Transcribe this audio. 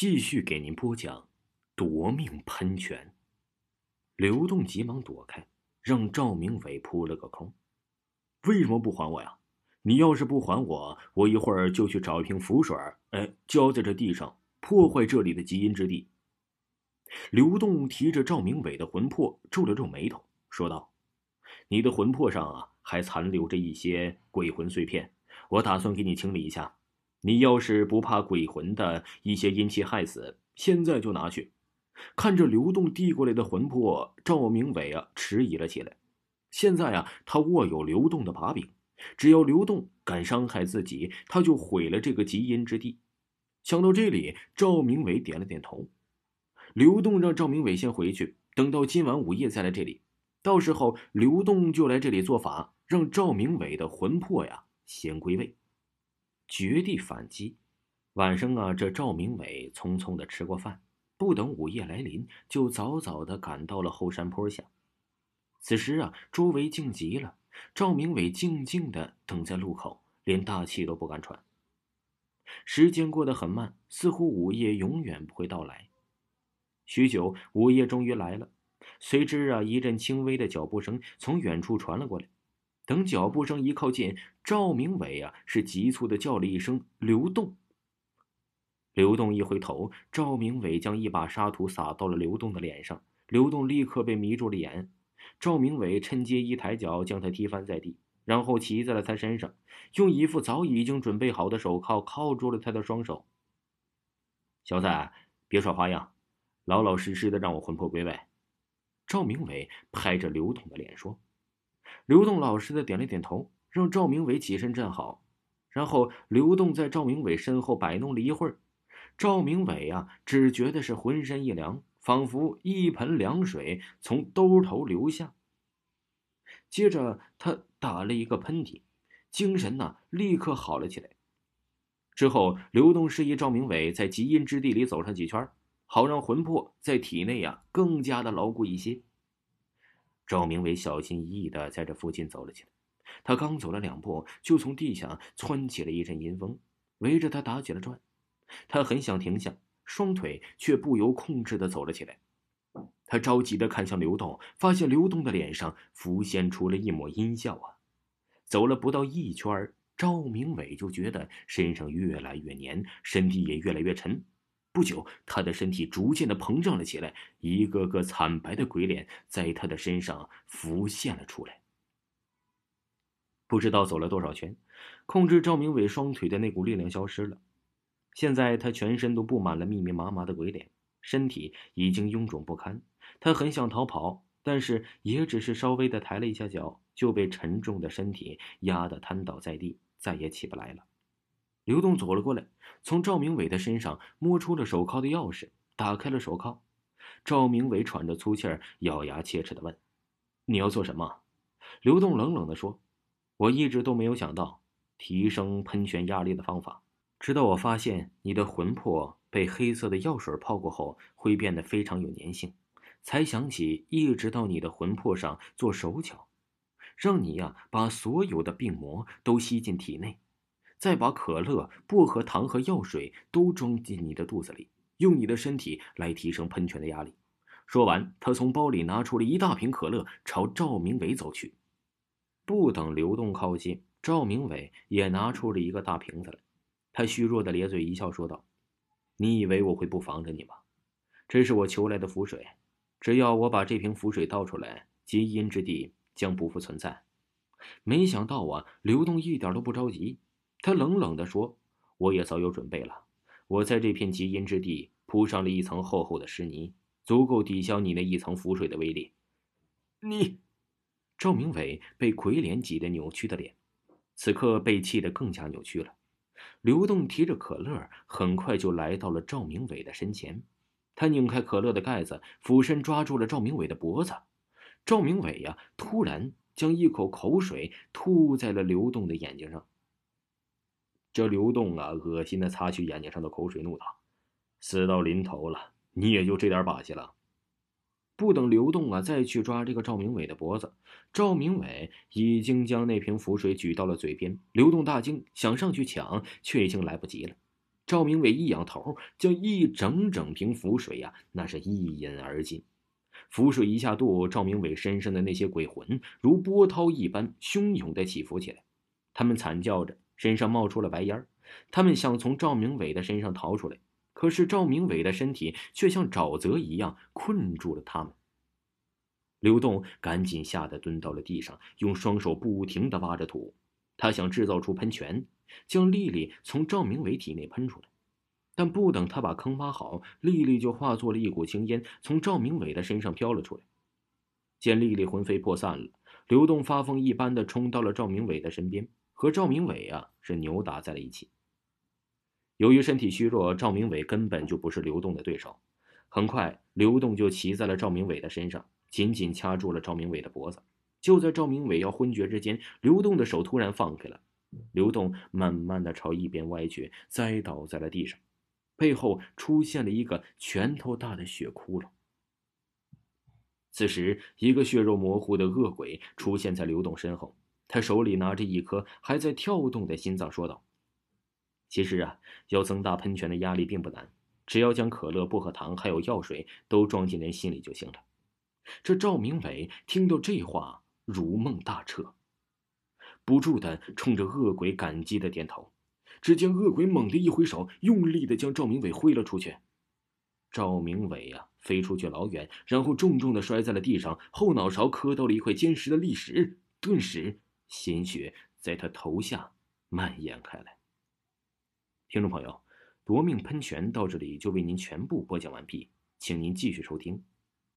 继续给您播讲《夺命喷泉》。刘栋急忙躲开，让赵明伟扑了个空。为什么不还我呀？你要是不还我，我一会儿就去找一瓶符水，哎，浇在这地上，破坏这里的极阴之地。刘栋提着赵明伟的魂魄，皱了皱眉头，说道：“你的魂魄上啊，还残留着一些鬼魂碎片，我打算给你清理一下。你要是不怕鬼魂的一些阴气害死，现在就拿去。”看着刘栋递过来的魂魄，赵明伟啊迟疑了起来。现在啊，他握有刘栋的把柄，只要刘栋敢伤害自己，他就毁了这个极阴之地。想到这里，赵明伟点了点头。刘栋让赵明伟先回去，等到今晚午夜再来这里。到时候刘栋就来这里做法，让赵明伟的魂魄呀先归位，绝地反击。晚上啊，这赵明伟匆匆的吃过饭，不等午夜来临，就早早的赶到了后山坡下。此时啊，周围静极了，赵明伟静静的等在路口，连大气都不敢喘。时间过得很慢，似乎午夜永远不会到来。许久，午夜终于来了。随之啊，一阵轻微的脚步声从远处传了过来。等脚步声一靠近，赵明伟啊是急促的叫了一声“刘栋”。刘栋一回头，赵明伟将一把沙土撒到了刘栋的脸上，刘栋立刻被迷住了眼。赵明伟趁机一抬脚将他踢翻在地，然后骑在了他身上，用一副早已经准备好的手铐铐住了他的双手。小子，别耍花样！老老实实的让我魂魄归位。赵明伟拍着刘栋的脸说：“刘栋老实的点了点头，让赵明伟起身站好。然后刘栋在赵明伟身后摆弄了一会儿，赵明伟啊，只觉得是浑身一凉，仿佛一盆凉水从兜头流下。接着他打了一个喷嚏，精神呐立刻好了起来。之后，刘栋示意赵明伟在极阴之地里走上几圈。”好让魂魄在体内呀更加的牢固一些。赵明伟小心翼翼的在这附近走了起来，他刚走了两步，就从地下窜起了一阵阴风，围着他打起了转。他很想停下，双腿却不由控制的走了起来。他着急的看向刘栋，发现刘栋的脸上浮现出了一抹阴笑啊。走了不到一圈，赵明伟就觉得身上越来越黏，身体也越来越沉。不久，他的身体逐渐的膨胀了起来，一个个惨白的鬼脸在他的身上浮现了出来。不知道走了多少圈，控制赵明伟双腿的那股力量消失了。现在他全身都布满了密密麻麻的鬼脸，身体已经臃肿不堪。他很想逃跑，但是也只是稍微的抬了一下脚，就被沉重的身体压得瘫倒在地，再也起不来了。刘栋走了过来，从赵明伟的身上摸出了手铐的钥匙，打开了手铐。赵明伟喘着粗气儿，咬牙切齿的问：“你要做什么？”刘栋冷冷的说：“我一直都没有想到提升喷泉压力的方法，直到我发现你的魂魄被黑色的药水泡过后会变得非常有粘性，才想起一直到你的魂魄上做手脚，让你呀把所有的病魔都吸进体内。”再把可乐、薄荷糖和药水都装进你的肚子里，用你的身体来提升喷泉的压力。说完，他从包里拿出了一大瓶可乐，朝赵明伟走去。不等刘栋靠近，赵明伟也拿出了一个大瓶子来。他虚弱的咧嘴一笑，说道：“你以为我会不防着你吗？这是我求来的符水，只要我把这瓶符水倒出来，极阴之地将不复存在。”没想到啊，刘栋一点都不着急。他冷冷地说：“我也早有准备了，我在这片极阴之地铺上了一层厚厚的湿泥，足够抵消你那一层浮水的威力。”你，赵明伟被鬼脸挤得扭曲的脸，此刻被气得更加扭曲了。刘栋提着可乐，很快就来到了赵明伟的身前，他拧开可乐的盖子，俯身抓住了赵明伟的脖子。赵明伟呀，突然将一口口水吐在了刘栋的眼睛上。这刘栋啊，恶心的擦去眼睛上的口水，怒道：“死到临头了，你也就这点把戏了。”不等刘栋啊再去抓这个赵明伟的脖子，赵明伟已经将那瓶符水举到了嘴边。刘栋大惊，想上去抢，却已经来不及了。赵明伟一仰头，将一整整瓶符水呀，那是一饮而尽。符水一下肚，赵明伟身上的那些鬼魂如波涛一般汹涌的起伏起来，他们惨叫着，身上冒出了白烟他们想从赵明伟的身上逃出来，可是赵明伟的身体却像沼泽一样困住了他们。刘栋赶紧吓得蹲到了地上，用双手不停的挖着土，他想制造出喷泉，将丽丽从赵明伟体内喷出来。但不等他把坑挖好，丽丽就化作了一股青烟，从赵明伟的身上飘了出来。见丽丽魂飞魄散了，刘栋发疯一般的冲到了赵明伟的身边，和赵明伟啊是扭打在了一起。由于身体虚弱，赵明伟根本就不是刘栋的对手。很快，刘栋就骑在了赵明伟的身上，紧紧掐住了赵明伟的脖子。就在赵明伟要昏厥之间，刘栋的手突然放开了，刘栋慢慢的朝一边歪去，栽倒在了地上。背后出现了一个拳头大的血窟窿。此时，一个血肉模糊的恶鬼出现在刘栋身后，他手里拿着一颗还在跳动的心脏，说道：“其实啊，要增大喷泉的压力并不难，只要将可乐、薄荷糖还有药水都装进人心里就行了。”这赵明伟听到这话，如梦大彻，不住的冲着恶鬼感激的点头。只见恶鬼猛地一挥手，用力的将赵明伟挥了出去。赵明伟呀，飞出去老远，然后重重的摔在了地上，后脑勺磕到了一块坚实的砾石，顿时鲜血在他头下蔓延开来。听众朋友，夺命喷泉到这里就为您全部播讲完毕，请您继续收听。